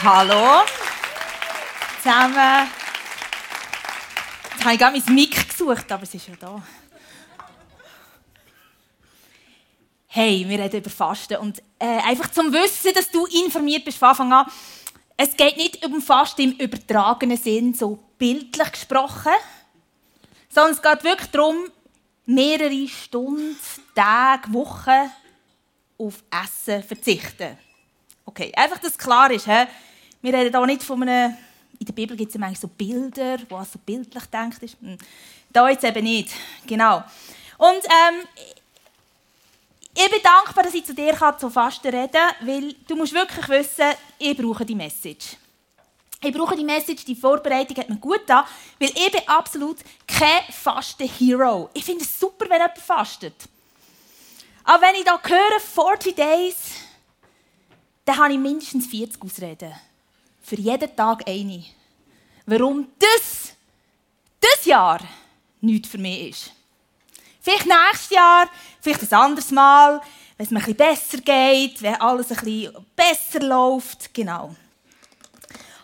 Hallo. Zusammen. Jetzt habe ich gerade mein Mic gesucht, aber es ist ja da. Hey, wir reden über Fasten. Und äh, einfach zum Wissen, dass du informiert bist von Anfang an. Es geht nicht um Fasten im übertragenen Sinn, so bildlich gesprochen, sondern es geht wirklich darum, mehrere Stunden, Tage, Wochen auf Essen verzichten. Okay, einfach, dass klar ist. He? Wir reden hier nicht von einem... In der Bibel gibt es ja so Bilder, wo so bildlich denkt ist. Hm. Da jetzt eben nicht. Genau. Und ähm, ich bin dankbar, dass ich zu dir zu Fasten reden kann, weil du musst wirklich wissen, ich brauche die Message. Ich brauche die Message, die Vorbereitung hat mir gut getan, weil ich bin absolut kein Fasten-Hero. Ich finde es super, wenn jemand fastet. Aber wenn ich da höre, 40 Days, dann habe ich mindestens 40 Ausreden. Für jeden Tag eine. Warum das, das Jahr nichts für mich ist. Vielleicht nächstes Jahr, vielleicht ein anderes Mal, wenn es mir bisschen besser geht, wenn alles bisschen besser läuft. Genau.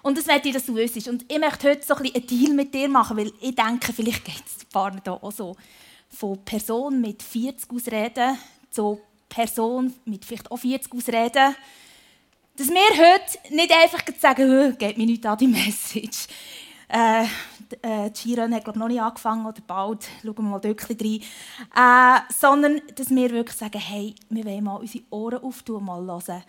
Und das möchte ich, dass du wüsstest. Und ich möchte heute so ein bisschen einen Deal mit dir machen, weil ich denke, vielleicht geht es paar hier auch so. Von Person mit 40 Ausreden zu Person mit vielleicht auch 40 Ausreden. Dass wir heute nicht einfach sagen, geht mir nicht an die Message. Äh, äh, Skirennen hat glaube noch nicht angefangen oder bald, schauen wir mal dort rein. Äh, sondern, dass wir wirklich sagen, hey, wir wollen mal unsere Ohren auftun mal hören.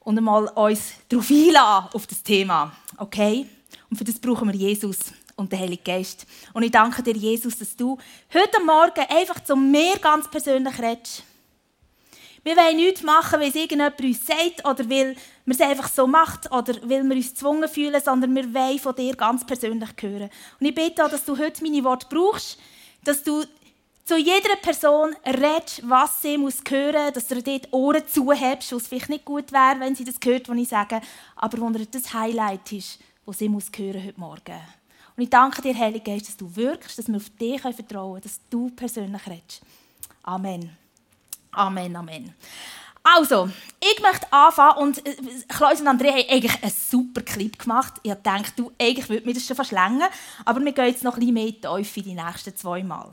Und einmal uns darauf einladen, auf das Thema. Okay? Und für das brauchen wir Jesus und den Heiligen Geist. Und ich danke dir, Jesus, dass du heute Morgen einfach zu mir ganz persönlich redest wir wollen nichts machen, weil es irgendjemand uns sagt oder weil man es einfach so macht oder weil wir uns gezwungen fühlen, sondern wir wollen von dir ganz persönlich hören. Und ich bitte auch, dass du heute meine Worte brauchst, dass du zu jeder Person redest, was sie muss hören muss, dass du dort Ohren zuhebst, was vielleicht nicht gut wäre, wenn sie das hört, was ich sage, aber wo das Highlight ist, was sie muss hören heute Morgen. Und ich danke dir, Heilige Geist, dass du wirkst, dass wir auf dich vertrauen können, dass du persönlich redest. Amen. Amen, Amen. Also, ich möchte anfangen und äh, Klaus und André haben eigentlich einen super Clip gemacht. Ich dachte, du, eigentlich würde mir das schon verschlängen, aber wir gehen jetzt noch ein bisschen mehr in die die nächsten zwei Mal.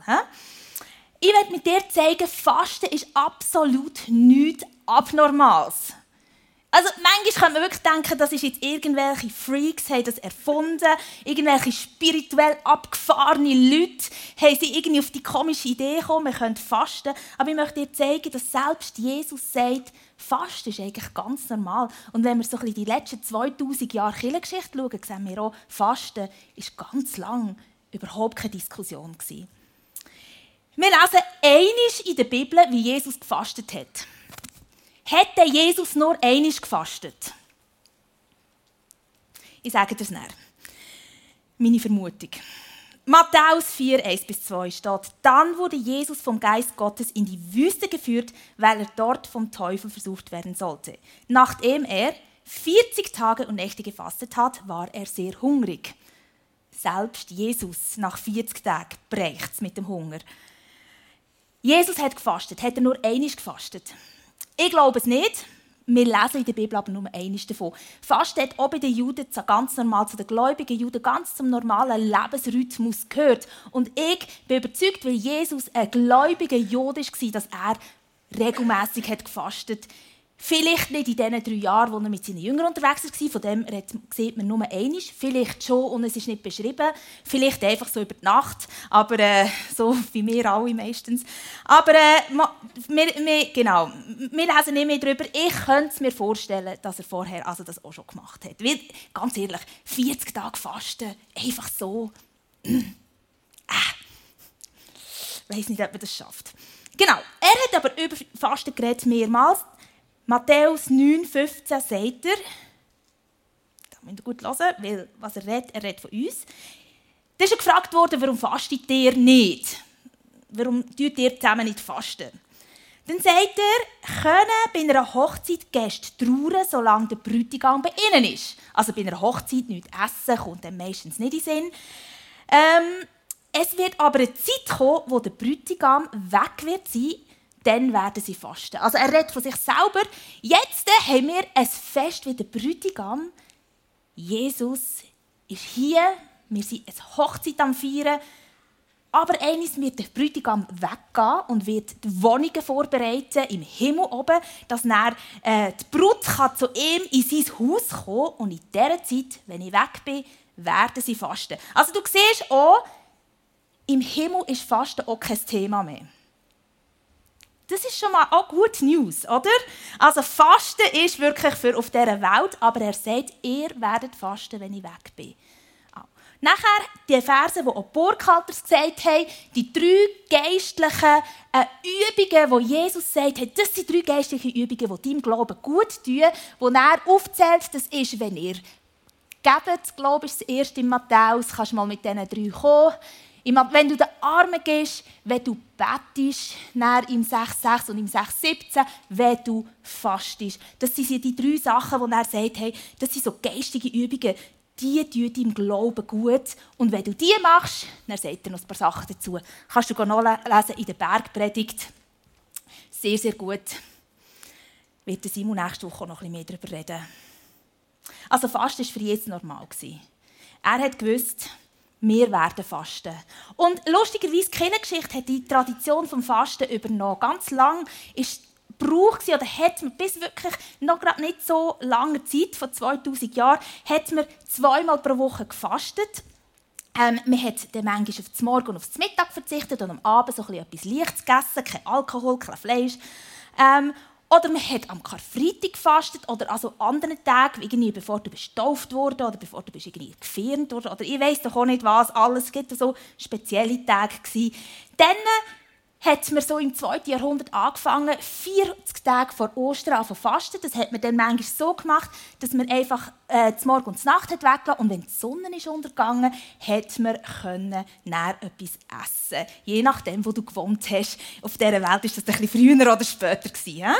Ich werde mit dir zeigen, Fasten ist absolut nichts Abnormales. Also manchmal kann man wirklich denken, das ist jetzt irgendwelche Freaks haben das erfunden, irgendwelche spirituell abgefahrene Leute haben sie irgendwie auf die komische Idee gekommen, wir können fasten. Aber ich möchte dir zeigen, dass selbst Jesus sagt, Fasten ist eigentlich ganz normal. Und wenn wir so ein bisschen die letzten 2000 Jahre Kirchengeschichte schauen, sehen wir auch, Fasten ist ganz lang überhaupt keine Diskussion gewesen. Wir lesen einiges in der Bibel, wie Jesus gefastet hat. Hätte Jesus nur einmal gefastet? Ich sage das näher. Meine Vermutung. Matthäus 4, 1 bis 2 steht, dann wurde Jesus vom Geist Gottes in die Wüste geführt, weil er dort vom Teufel versucht werden sollte. Nachdem er 40 Tage und Nächte gefastet hat, war er sehr hungrig. Selbst Jesus nach 40 Tagen bricht mit dem Hunger. Jesus hat gefastet. Hat er nur einmal gefastet? Ich glaube es nicht. Wir lesen in der Bibel aber nur eines davon. Fast hat auch bei den Juden ganz normal zu den gläubigen Juden ganz zum normalen Lebensrhythmus gehört. Und ich bin überzeugt, weil Jesus ein gläubiger Jude war, dass er regelmäßig gefastet hat Vielleicht nicht in den drei Jahren, wo er mit seinen Jüngern unterwegs war, von dem sieht man nur einiges. Vielleicht schon und es ist nicht beschrieben. Vielleicht einfach so über die Nacht, aber äh, so wie wir alle meistens. Aber äh, wir, wir, genau, wir lesen nicht mehr darüber. Ich könnte mir vorstellen, dass er vorher also das auch schon gemacht hat. Weil, ganz ehrlich, 40 Tage Fasten, einfach so. äh, ich weiß nicht, ob man das schafft. Genau, er hat aber über Fasten geredet mehrmals. Matthäus 9, 15 sagt er, da müsst ihr gut hören, weil was er redet, er redet von uns. Da ist er gefragt worden, warum fastet ihr nicht? Warum tut ihr zusammen nicht fasten? Dann sagt er, können bei einer Hochzeit Gäste trauern, solange der Bräutigam bei ihnen ist. Also bei einer Hochzeit nichts essen, kommt dann meistens nicht in den Sinn. Ähm, es wird aber eine Zeit kommen, wo der Bräutigam weg wird sein, dann werden sie fasten. Also er redet von sich selber. Jetzt haben wir ein Fest wie der Bräutigam. Jesus ist hier, wir sind eine Hochzeit am Feiern. Aber eines wird der Bräutigam weggehen und wird die Wohnungen vorbereiten im Himmel oben, dass dann, äh, die Brut kann zu ihm in sein Haus kommen und in dieser Zeit, wenn ich weg bin, werden sie fasten. Also du siehst auch, im Himmel ist Fasten auch kein Thema mehr. Das ist schon mal auch gute News, oder? Also Fasten ist wirklich für auf dieser Welt, aber er sagt, ihr werdet fasten, wenn ich weg bin. Nachher die Verse, die auch die Burghalters gesagt haben, die drei geistlichen äh, Übungen, die Jesus sagt, hey, das sind drei geistliche Übungen, die deinem Glauben gut tun, wo er aufzählt, das ist, wenn ihr gebt, glaube ich, das erste in Matthäus, kannst mal mit diesen drei kommen. Wenn du den Armen gehst, wenn du bettest, im 6,6 und im 6,17, wenn du fastest. Das sind die drei Sachen, die er sagt, hey, das sind so geistige Übungen, die tun deinem Glauben gut. Und wenn du die machst, dann sagt er noch ein paar Sachen dazu. Kannst du nachlesen in der Bergpredigt. Sehr, sehr gut. Wird Simon nächste Woche noch ein bisschen mehr darüber reden. Also Fasten war für Jesus normal. Er hat gewusst, wir werden fasten. Und lustigerweise, die Kirchengeschichte hat die Tradition vom Fasten übernommen. Ganz lang ist Brauch oder hat man bis wirklich noch gerade nicht so lange Zeit, von 2000 Jahren, hat man zweimal pro Woche gefastet. Ähm, man hat dann manchmal auf das Morgen und auf das Mittag verzichtet und am Abend so etwas Leichtes gegessen, kein Alkohol, kein Fleisch. Ähm, oder man hat am Karfreitag gefastet oder also anderen Tagen, irgendwie bevor du bestauft wurde oder bevor du bist irgendwie gefirmt wurde oder ich weiß doch auch nicht was, alles gibt so spezielle Tage. Dann hat man so im 2. Jahrhundert angefangen, 40 Tage vor Ostern zu fasten. Das hat man dann manchmal so gemacht, dass man einfach äh, Morgen und zur Nacht hat weggelassen und wenn die Sonne ist untergegangen, hat man können etwas essen. Je nachdem, wo du gewohnt hast. Auf dieser Welt war das ein bisschen früher oder später gewesen.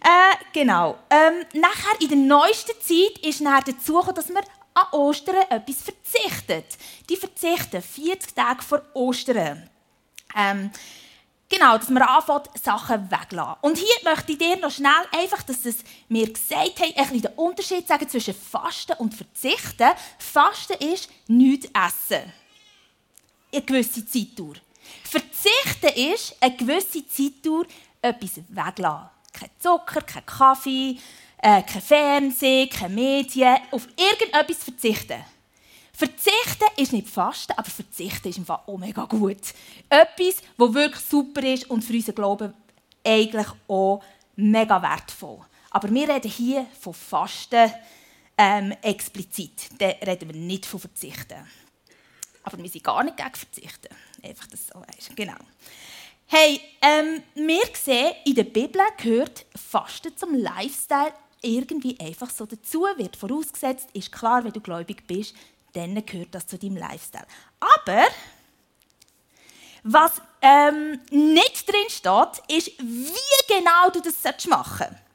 Äh, genau. Ähm, nachher in der neuesten Zeit ist dann dazu gekommen, dass man an Ostern etwas verzichtet. Die verzichten 40 Tage vor Ostern. Ähm, Genau, dass man anfängt, Sachen wegzulassen. Und hier möchte ich dir noch schnell einfach, dass es mir gesagt haben, ein bisschen den Unterschied sagen zwischen Fasten und Verzichten. Fasten ist nichts essen. Eine gewisse Zeitdauer. Verzichten ist eine gewisse Zeitdauer etwas weglassen. Kein Zucker, kein Kaffee, äh, kein Fernsehen, keine Medien. Auf irgendetwas verzichten. Verzichten ist nicht Fasten, aber Verzichten ist im Fall auch mega gut. Etwas, das wirklich super ist und für unseren Glauben eigentlich auch mega wertvoll. Aber wir reden hier von Fasten ähm, explizit. Da reden wir nicht von Verzichten. Aber wir sind gar nicht gegen Verzichten. Einfach das so weißt. Genau. Hey, ähm, wir sehen, in der Bibel gehört Fasten zum Lifestyle irgendwie einfach so dazu. Wird vorausgesetzt, ist klar, wenn du gläubig bist, dann gehört das zu deinem Lifestyle. Aber was ähm, nicht drin steht, ist, wie genau du das machen sollst.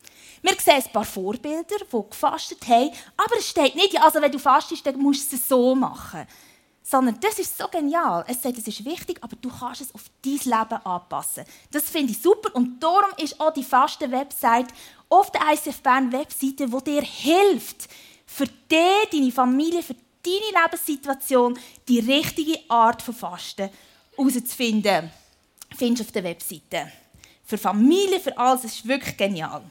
Wir sehen ein paar Vorbilder, die gefastet haben, aber es steht nicht, also wenn du fastest, dann musst du es so machen. Sondern das ist so genial. Es sagt, es ist wichtig, aber du kannst es auf dein Leben anpassen. Das finde ich super und darum ist auch die Fasten-Website auf der ICF Bern Webseite, die dir hilft, für dich, deine Familie, für deine Lebenssituation die richtige Art von Fasten herauszufinden. Findest du auf der Webseite. Für Familie, für alles, es ist wirklich genial.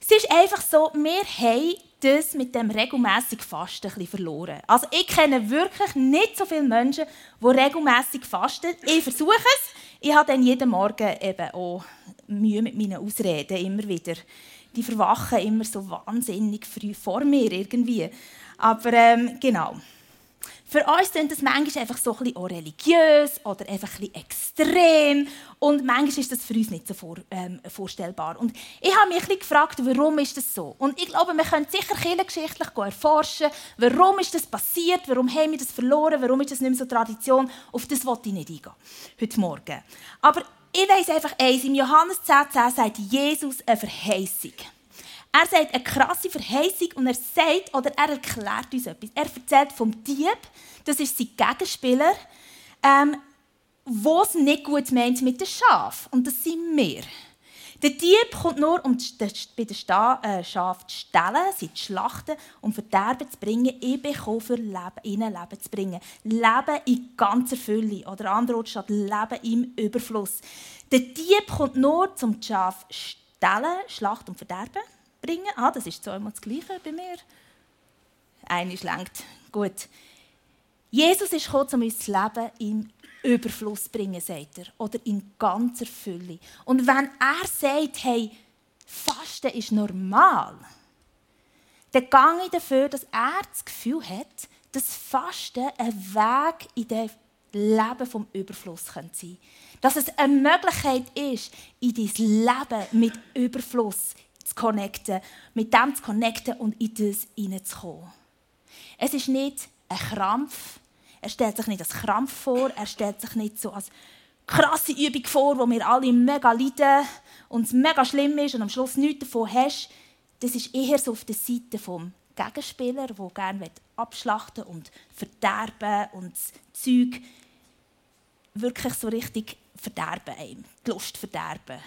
Es ist einfach so, wir haben das mit dem regelmäßig Fasten ein verloren. Also ich kenne wirklich nicht so viele Menschen, die regelmäßig fasten. Ich versuche es. Ich habe dann jeden Morgen eben auch Mühe mit meinen Ausreden immer wieder die verwachen immer so wahnsinnig früh vor mir irgendwie. Aber ähm, genau. Für uns klingt das manchmal einfach so ein bisschen religiös oder einfach ein bisschen extrem. Und manchmal ist das für uns nicht so vor, ähm, vorstellbar. Und ich habe mich ein gefragt, warum ist das so? Und ich glaube, wir können sicher kirchengeschichtlich erforschen, warum ist das passiert, warum haben wir das verloren, warum ist das nicht mehr so Tradition. Auf das wollte ich nicht eingehen, heute Morgen. Aber ich weiß einfach eins, im Johannes 10, 10 sagt Jesus eine Verheißung. Er sagt eine krasse Verheißung und er sagt oder er erklärt uns etwas. Er erzählt vom Dieb, das ist sein Gegenspieler. Ähm, wo es nicht gut meint mit den Schafen. Und das sind wir. Der Dieb kommt nur, um bei den äh, Schafen zu stellen, sie zu schlachten und Verderben zu bringen. Ich bin für Leben, ihnen Leben zu bringen. Leben in ganzer Fülle. Oder andere Orte steht Leben im Überfluss. Der Dieb kommt nur, um die Schafe zu stellen, Schlacht und Verderben zu bringen. Ah, das ist zweimal das Gleiche bei mir. Eines lenkt. Gut. Jesus ist gekommen, um uns das Leben im Überfluss bringen, sagt er. Oder in ganzer Fülle. Und wenn er sagt, hey, Fasten ist normal, dann gehe ich dafür, dass er das Gefühl hat, dass Fasten ein Weg in das Leben vom Überfluss sein könnte. Dass es eine Möglichkeit ist, in dein Leben mit Überfluss zu connecten, mit dem zu connecten und in das hineinzukommen. Es ist nicht ein Krampf, er stellt sich nicht als Krampf vor, er stellt sich nicht so als krasse Übung vor, wo wir alle mega leiden und es mega schlimm ist und am Schluss nichts davon hast. Das ist eher so auf der Seite vom Gegenspieler, der gerne abschlachten und verderben und das Zeug wirklich so richtig verderben einem, die Lust verderben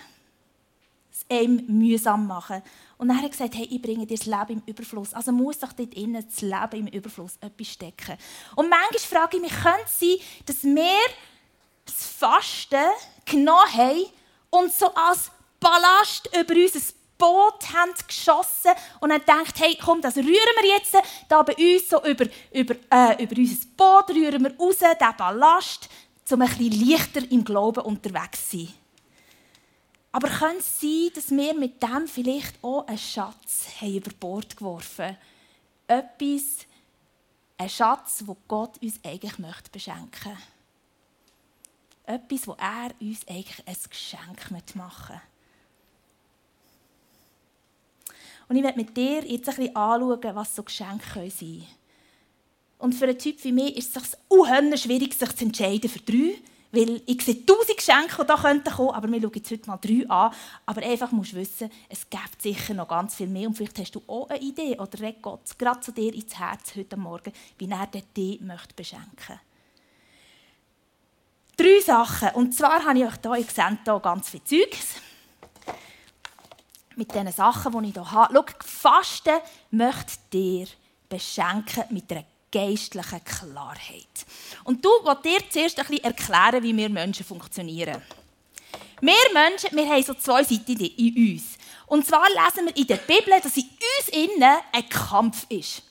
es ihm mühsam machen. Und er hat gesagt, hey, ich bringe dir das Leben im Überfluss. Also muss doch dort innen das Leben im Überfluss etwas stecken. Und manchmal frage ich mich, könnte es sein, dass wir das Fasten genommen haben und so als Ballast über unser Boot haben geschossen und dann denkt, hey, komm, das rühren wir jetzt da bei uns so über, über, äh, über unser Boot, rühren wir raus, diesen Ballast, um ein bisschen leichter im Glauben unterwegs zu sein. Aber könnte es sein, dass wir mit dem vielleicht auch einen Schatz haben über Bord geworfen haben? Etwas, ein Schatz, wo Gott uns eigentlich möchte beschenken möchte. Etwas, wo er uns eigentlich ein Geschenk machen möchte. Und ich werde mit dir jetzt ein bisschen anschauen, was so Geschenke sein können. Und für einen Typ wie mich ist es sich schwierig, sich zu entscheiden für drei. Weil ich sehe tausend Geschenke, die hier kommen könnten, aber wir schauen jetzt heute mal drei an. Aber einfach musst du wissen, es gibt sicher noch ganz viel mehr. Und vielleicht hast du auch eine Idee oder redet Gott gerade zu dir ins Herz heute Morgen, wie er dich möchte beschenken Drei Sachen. Und zwar habe ich euch hier, ihr seht hier ganz viel Zeugs. Mit diesen Sachen, die ich hier habe. Schau, Fasten möchte dir beschenken mit einer geistlichen Klarheit. Und du willst dir zuerst ein bisschen erklären, wie wir Menschen funktionieren. Wir Menschen, wir haben so zwei Seiten in uns. Und zwar lesen wir in der Bibel, dass in uns innen ein Kampf ist.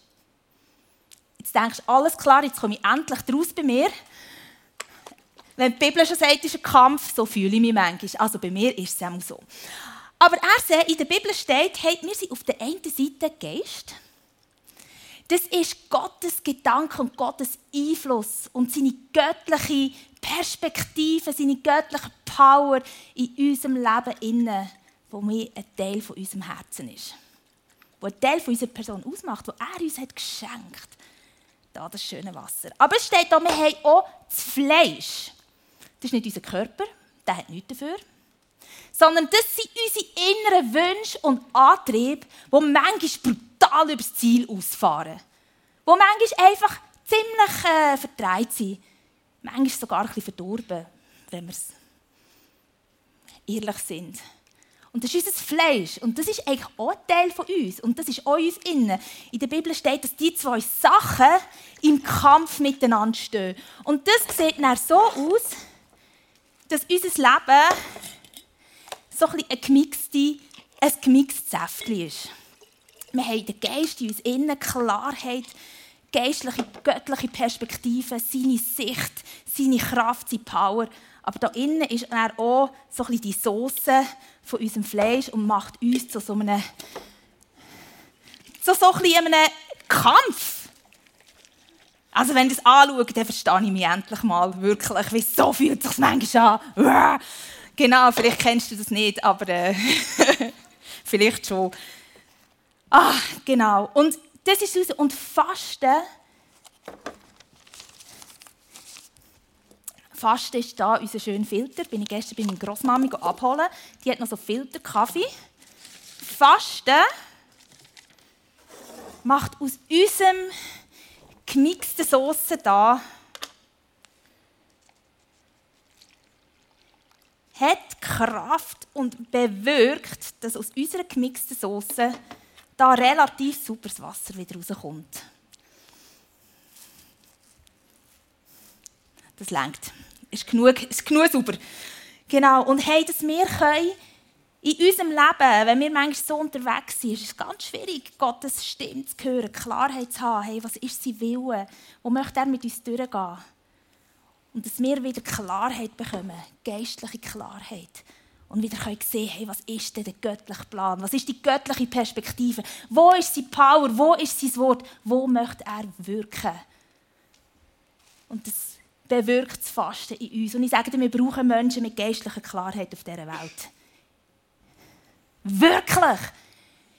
Jetzt denkst du, alles klar, jetzt komme ich endlich raus bei mir. Wenn die Bibel schon sagt, es ist ein Kampf, so fühle ich mich manchmal. Also bei mir ist es auch so. Aber er sagt, in der Bibel steht, hey, wir sind auf der einen Seite Geist das ist Gottes Gedanke und Gottes Einfluss und seine göttliche Perspektive, seine göttliche Power in unserem Leben inne, wo mir ein Teil von unserem Herzen ist. Wo ein Teil von unserer Person ausmacht, wo er uns hat geschenkt. Da das schöne Wasser. Aber es steht da, wir haben auch das Fleisch. Das ist nicht unser Körper, der hat nichts dafür. Sondern das sind unsere inneren Wünsche und Antriebe, die manchmal total übers Ziel ausfahren. Die manchmal einfach ziemlich äh, verdreht sind. Manchmal sogar ein bisschen verdorben, wenn wir ehrlich sind. Und das ist unser Fleisch. Und das ist eigentlich auch ein Teil von uns. Und das ist auch uns innen. In der Bibel steht, dass die zwei Sachen im Kampf miteinander stehen. Und das sieht dann so aus, dass unser Leben so ein, ein gemixtes, ein gemixtes Säftchen ist. Wir haben den Geist in uns innen, Klarheit, geistliche, göttliche Perspektive, seine Sicht, seine Kraft, seine Power. Aber da innen ist er auch so ein die Soße von unserem Fleisch und macht uns zu so einem, zu so ein einem Kampf. Also wenn ich das anschaue, dann verstehe ich mich endlich mal wirklich, wie so fühlt sich manchmal an. Genau, vielleicht kennst du das nicht, aber äh, vielleicht schon. Ah, genau. Und das ist es. Und Fasten. Fasten ist da unser schöner Filter. Bin ich gestern bei meiner Großmami abholen. Die hat noch so Filter Kaffee. Fasten macht aus unserem gemixten Soße da hat Kraft und bewirkt, dass aus unserer gemixten Soße da relativ sauberes Wasser wieder rauskommt. Das längt. Ist genug, ist genug sauber. Genau. Und hey, dass wir können in unserem Leben, wenn wir manchmal so unterwegs sind, ist es ganz schwierig, Gottes Stimme zu hören, Klarheit zu haben. Hey, was ist sein Wille? Wo möchte er mit uns durchgehen? Und dass wir wieder Klarheit bekommen, geistliche Klarheit. Und wieder können sehen, hey, was ist denn der göttliche Plan? Was ist die göttliche Perspektive? Wo ist seine Power? Wo ist sein Wort? Wo möchte er wirken? Und das bewirkt das Fasten in uns. Und ich sage dir, wir brauchen Menschen mit geistlicher Klarheit auf dieser Welt. Wirklich.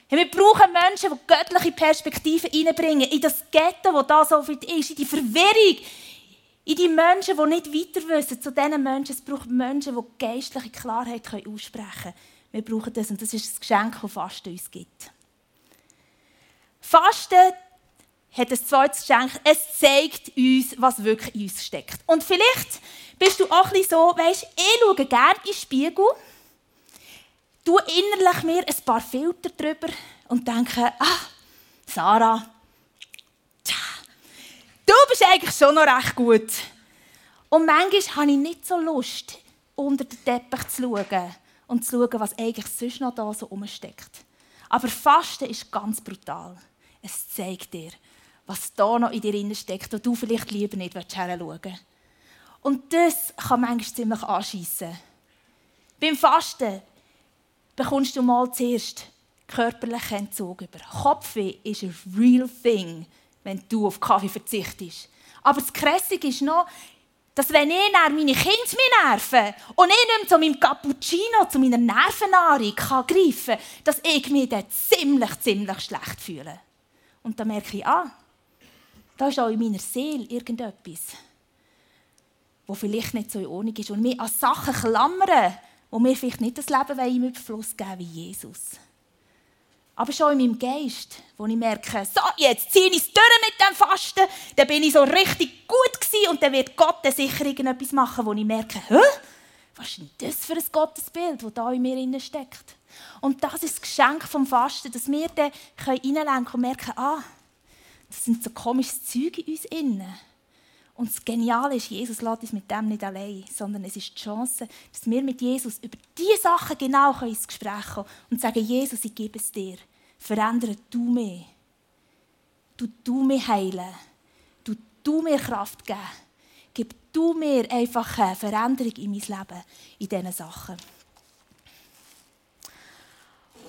Wir brauchen Menschen, die göttliche Perspektiven reinbringen in das Ghetto, das da so viel ist, in die Verwirrung, in die Menschen, die nicht weiter wissen. Zu diesen Menschen, es braucht Menschen, die geistliche Klarheit aussprechen können. Wir brauchen das und das ist das Geschenk, das Fasten uns gibt. Fasten hat ein zweites Geschenk. Es zeigt uns, was wirklich in uns steckt. Und vielleicht bist du auch ein bisschen so, weißt, ich schaue gerne in den Spiegel tue innerlich mir ein paar Filter drüber und denke, ah, Sarah, du bist eigentlich schon noch recht gut. Und manchmal habe ich nicht so Lust, unter den Teppich zu schauen und zu schauen, was eigentlich sonst noch da so rumsteckt. Aber Fasten ist ganz brutal. Es zeigt dir, was da noch in dir steckt, wo du vielleicht lieber nicht hinschauen willst. Und das kann manchmal ziemlich anschiessen. Beim Fasten bekommst du mal zuerst körperlichen Entzug über. Kopfweh ist ein real thing, wenn du auf Kaffee verzichtest. Aber das Krassige ist noch, dass wenn ich meine Kinder mir nerven und ich nicht mehr zu meinem Cappuccino, zu meiner Nervennahrung kann greifen kann, dass ich mich dann ziemlich, ziemlich schlecht fühle. Und dann merke ich, ah, da ist auch in meiner Seele irgendetwas, wo vielleicht nicht so in Ordnung ist und mich an Sachen klammern, wo mir vielleicht nicht das Leben im Überfluss geben wie Jesus. Aber schon in meinem Geist, wo ich merke, so, jetzt ziehe ich es durch mit dem Fasten, dann bin ich so richtig gut gewesen und dann wird Gott dann sicher irgendetwas machen, wo ich merke, hä? Was ist denn das für ein Gottesbild, das da in mir steckt? Und das ist das Geschenk vom Fasten, dass wir dann reinlenken und merken, ah, das sind so komische Züge in uns innen. Und das Geniale ist, Jesus lässt uns mit dem nicht allein, sondern es ist die Chance, dass wir mit Jesus über diese Sachen genau ins Gespräch kommen und sagen, Jesus, ich gebe es dir. Verändere du mich. Du du mich heilen. Du du mir Kraft geben. Gib du mir einfach eine Veränderung in mein Leben in diesen Sachen.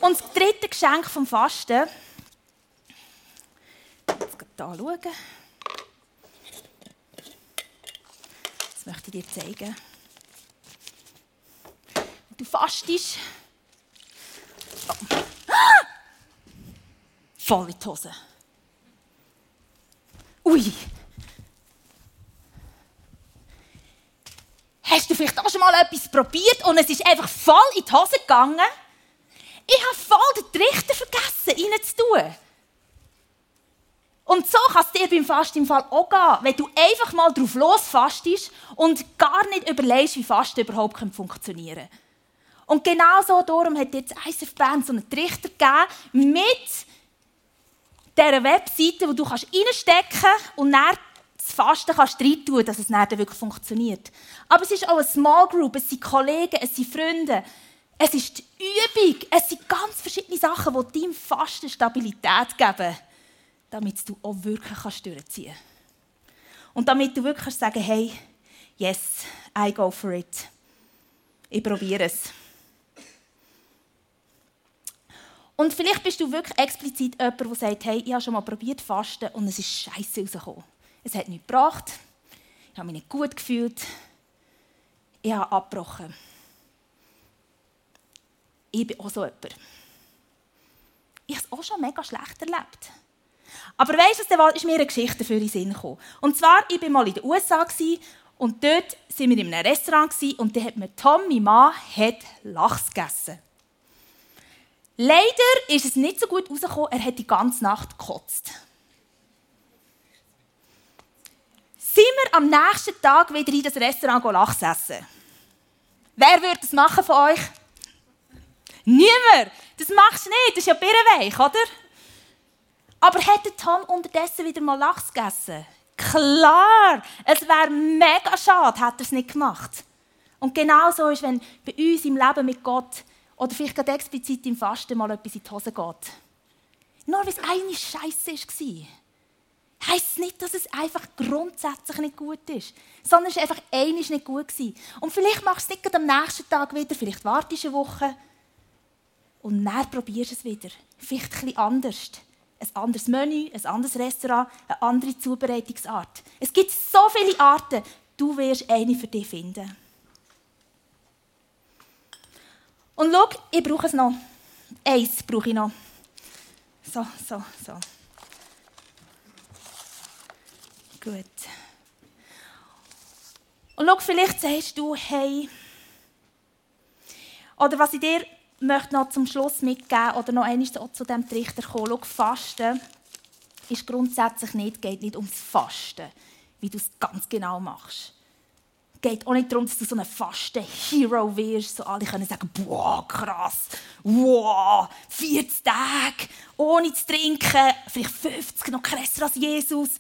Und das dritte Geschenk vom Fasten, jetzt schauen. Möchte ich dir zeigen. Du fastest. Oh. Voll in die Hose. Ui. Hast du vielleicht auch schon mal etwas probiert und es ist einfach voll in die Hose gegangen? Ich habe voll den Trichter vergessen, reinzutun. Und so kann es dir beim Fasten im Fall auch gehen, wenn du einfach mal drauf losfastest und gar nicht überlegst, wie Fasten überhaupt funktionieren kann. Und genau so darum hat jetzt ISF Band so einen Trichter gegeben mit dieser Webseite, wo du kannst reinstecken kannst und dann das Fasten kannst rein tun, dass es dann wirklich funktioniert. Aber es ist auch eine Small Group, es sind Kollegen, es sind Freunde, es ist die Übung, es sind ganz verschiedene Sachen, die deinem Fasten Stabilität geben damit du auch wirklich kannst durchziehen kannst. Und damit du wirklich kannst sagen hey, yes, I go for it. Ich probiere es. Und vielleicht bist du wirklich explizit jemand, der sagt, hey, ich habe schon mal probiert fasten und es ist scheiße rausgekommen. Es hat nichts gebracht. Ich habe mich nicht gut gefühlt. Ich habe abgebrochen. Ich bin auch so jemand. Ich habe es auch schon mega schlecht erlebt. Aber weißt du, da ist mir eine Geschichte für den Sinn gekommen. Und zwar, ich war mal in den USA und dort waren wir in einem Restaurant und da hat mir Tom, mein Mann, hat Lachs gegessen. Leider ist es nicht so gut rausgekommen, er hat die ganze Nacht gekotzt. Sind wir am nächsten Tag wieder in das Restaurant Lachs essen? Wer würde das machen von euch? Niemand! Das machst du nicht, das ist ja birrenweich, oder? Aber hätte Tom unterdessen wieder mal Lachs gegessen? Klar! Es wäre mega schade, hätte er es nicht gemacht. Und genau so ist, wenn bei uns im Leben mit Gott oder vielleicht gerade explizit im Fasten mal etwas in die Hose geht. Nur weil es eine Scheiße war. Heißt es nicht, dass es einfach grundsätzlich nicht gut ist, sondern es war einfach einiges nicht gut. Gewesen. Und vielleicht machst du es nicht am nächsten Tag wieder, vielleicht wartest du eine Woche und dann probierst du es wieder. Vielleicht bisschen anders. Ein anderes Menü, ein anderes Restaurant, eine andere Zubereitungsart. Es gibt so viele Arten. Du wirst eine für dich finden. Und schau, ich brauche es noch. Eins brauche ich noch. So, so, so. Gut. Und schau, vielleicht sagst du, hey, oder was ich dir möchte noch zum Schluss mitgeben oder noch einmal zu diesem Trichter kommen. Schau, Fasten ist grundsätzlich nicht, geht nicht ums Fasten, wie du es ganz genau machst. Es geht auch nicht darum, dass du so ein Fasten-Hero wirst, so alle können sagen, boah, krass, wow, 40 Tage ohne zu trinken, vielleicht 50, noch krasser als Jesus.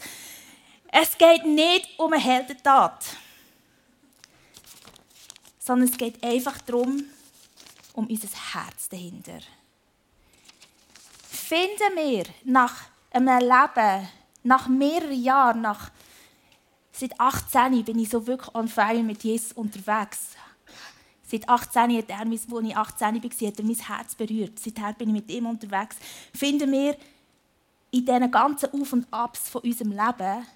Es geht nicht um eine Heldentat, sondern es geht einfach darum, um unser Herz dahinter. Finden wir nach einem Leben, nach mehreren Jahren, nach seit 18 bin ich so wirklich on fire mit Jesus unterwegs. Seit 18 hat er, als ich 18 war, hat er mein Herz berührt. Seither bin ich mit ihm unterwegs. Finden wir in diesen ganzen Auf und Abs von unserem Leben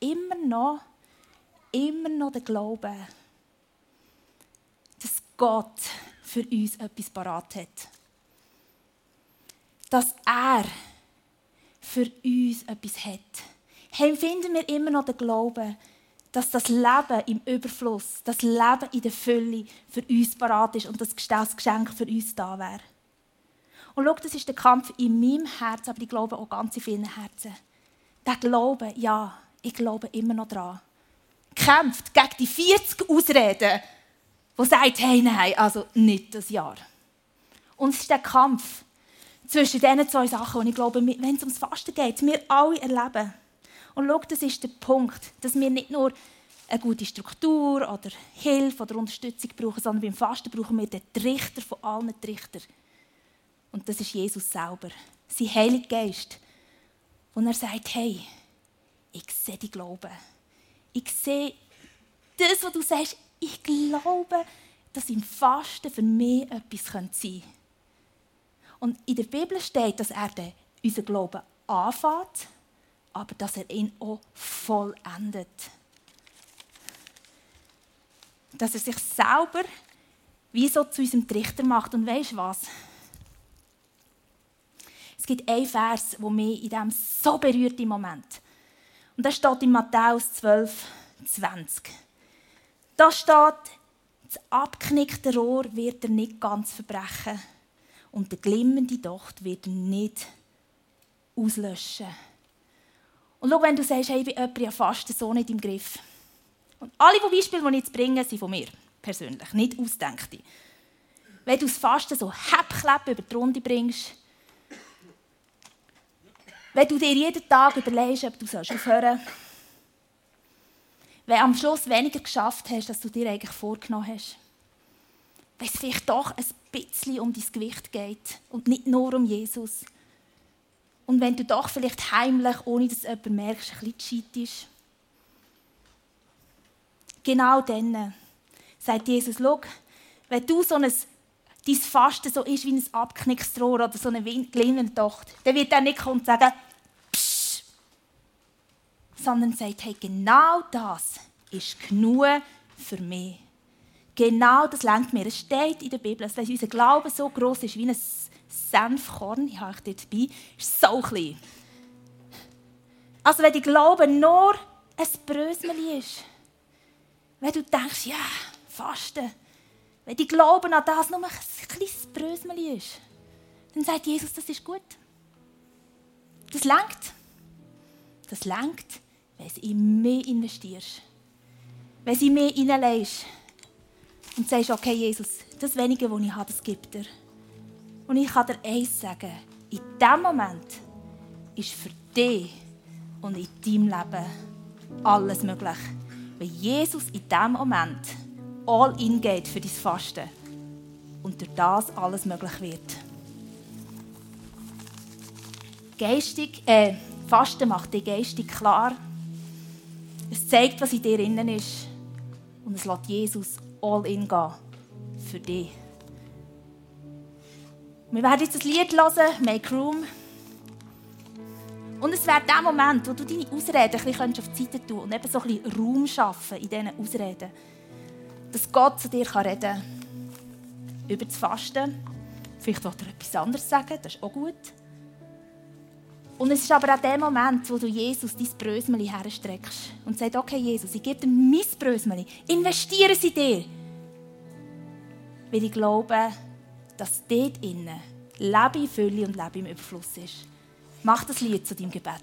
immer noch, immer noch den Glauben, dass Gott für uns etwas parat hat. Dass er für uns etwas hat. Hey, finden wir immer noch den Glauben, dass das Leben im Überfluss, das Leben in der Fülle für uns parat ist und das Geschenk für uns da wäre. Und schau, das ist der Kampf in meinem Herzen, aber ich glaube auch ganz in vielen Herzen. Der Glaube, ja, ich glaube immer noch daran. Kämpft gegen die 40 Ausreden, die sagt, hey, nein, also nicht das Jahr. Und es ist der Kampf zwischen diesen zwei Sachen. Und ich glaube, wenn es ums Fasten geht, wir alle erleben. Und schau, das ist der Punkt, dass wir nicht nur eine gute Struktur oder Hilfe oder Unterstützung brauchen, sondern beim Fasten brauchen wir den Trichter von allen Trichtern. Und das ist Jesus selber, sein Heiliger Geist. Und er sagt, hey, ich sehe die Glauben. Ich sehe das, was du sagst, ich glaube, dass im Fasten für mich etwas sein könnte. Und in der Bibel steht, dass er unseren Glauben anfängt, aber dass er ihn auch vollendet. Dass er sich selber wie so zu unserem Trichter macht. Und weißt du was? Es gibt einen Vers, der mich in diesem so berührt im Moment. Und das steht in Matthäus 12, 20. Da steht, das abknickte Rohr wird er nicht ganz verbrechen und der glimmende Docht wird er nicht auslöschen. Und schau, wenn du sagst, hey, ich bin jemand ja fast so nicht im Griff. Und alle Beispiele, die ich jetzt bringe, sind von mir persönlich, nicht ausdenkte. Wenn du das Fasten so Häppklapp über die Runde bringst, wenn du dir jeden Tag überlegst, ob du aufhören sollst, wenn am Schluss weniger geschafft hast, als du dir eigentlich vorgenommen hast. Wenn es vielleicht doch ein bisschen um dein Gewicht geht und nicht nur um Jesus. Und wenn du doch vielleicht heimlich, ohne dass jemand merkst, ein bisschen cheatest. Genau dann sagt Jesus, schau, wenn du so ein dein Fasten so ist wie ein abgeknicktes Rohr oder so eine Tochter, dann wird er nicht kommen und sagen, sondern sagt, hey, genau das ist genug für mich. Genau das lenkt mir. Es steht in der Bibel, dass unser Glaube so groß ist wie ein Senfkorn, ich habe dort dabei, ist so klein. Also wenn die Glaube nur ein Brösmeli ist, wenn du denkst, ja, Fasten, wenn die Glauben an das nur ein kleines Brösmeli ist, dann sagt Jesus, das ist gut. Das lenkt. Das lenkt wenn du in mehr investierst, wenn du in mehr hineinlegst. und sagst, okay, Jesus, das Wenige, was ich habe, das gibt er. Und ich kann dir eins sagen, in diesem Moment ist für dich und in deinem Leben alles möglich. Weil Jesus in diesem Moment all in geht für dein Fasten und durch das alles möglich wird. Geistig, äh, Fasten macht dich geistig klar. Es zeigt, was in dir innen ist. Und es lässt Jesus all in gehen für dich. Wir werden jetzt ein Lied hören, Make Room. Und es wäre der Moment, wo du deine Ausreden ein bisschen auf die Seite tun und eben so ein bisschen Raum schaffen in diesen Ausreden. Dass Gott zu dir reden kann. Über das Fasten. Vielleicht will er etwas anderes sagen, das ist auch gut. Und es ist aber auch der Moment, wo du Jesus dein Brösmeli herstreckst und sagst, okay Jesus, ich gebe dir mein Brösmeli, investiere es in dir. Weil ich glaube, dass dort innen Leben in Fülle und Leben im Überfluss ist. Mach das Lied zu deinem Gebet.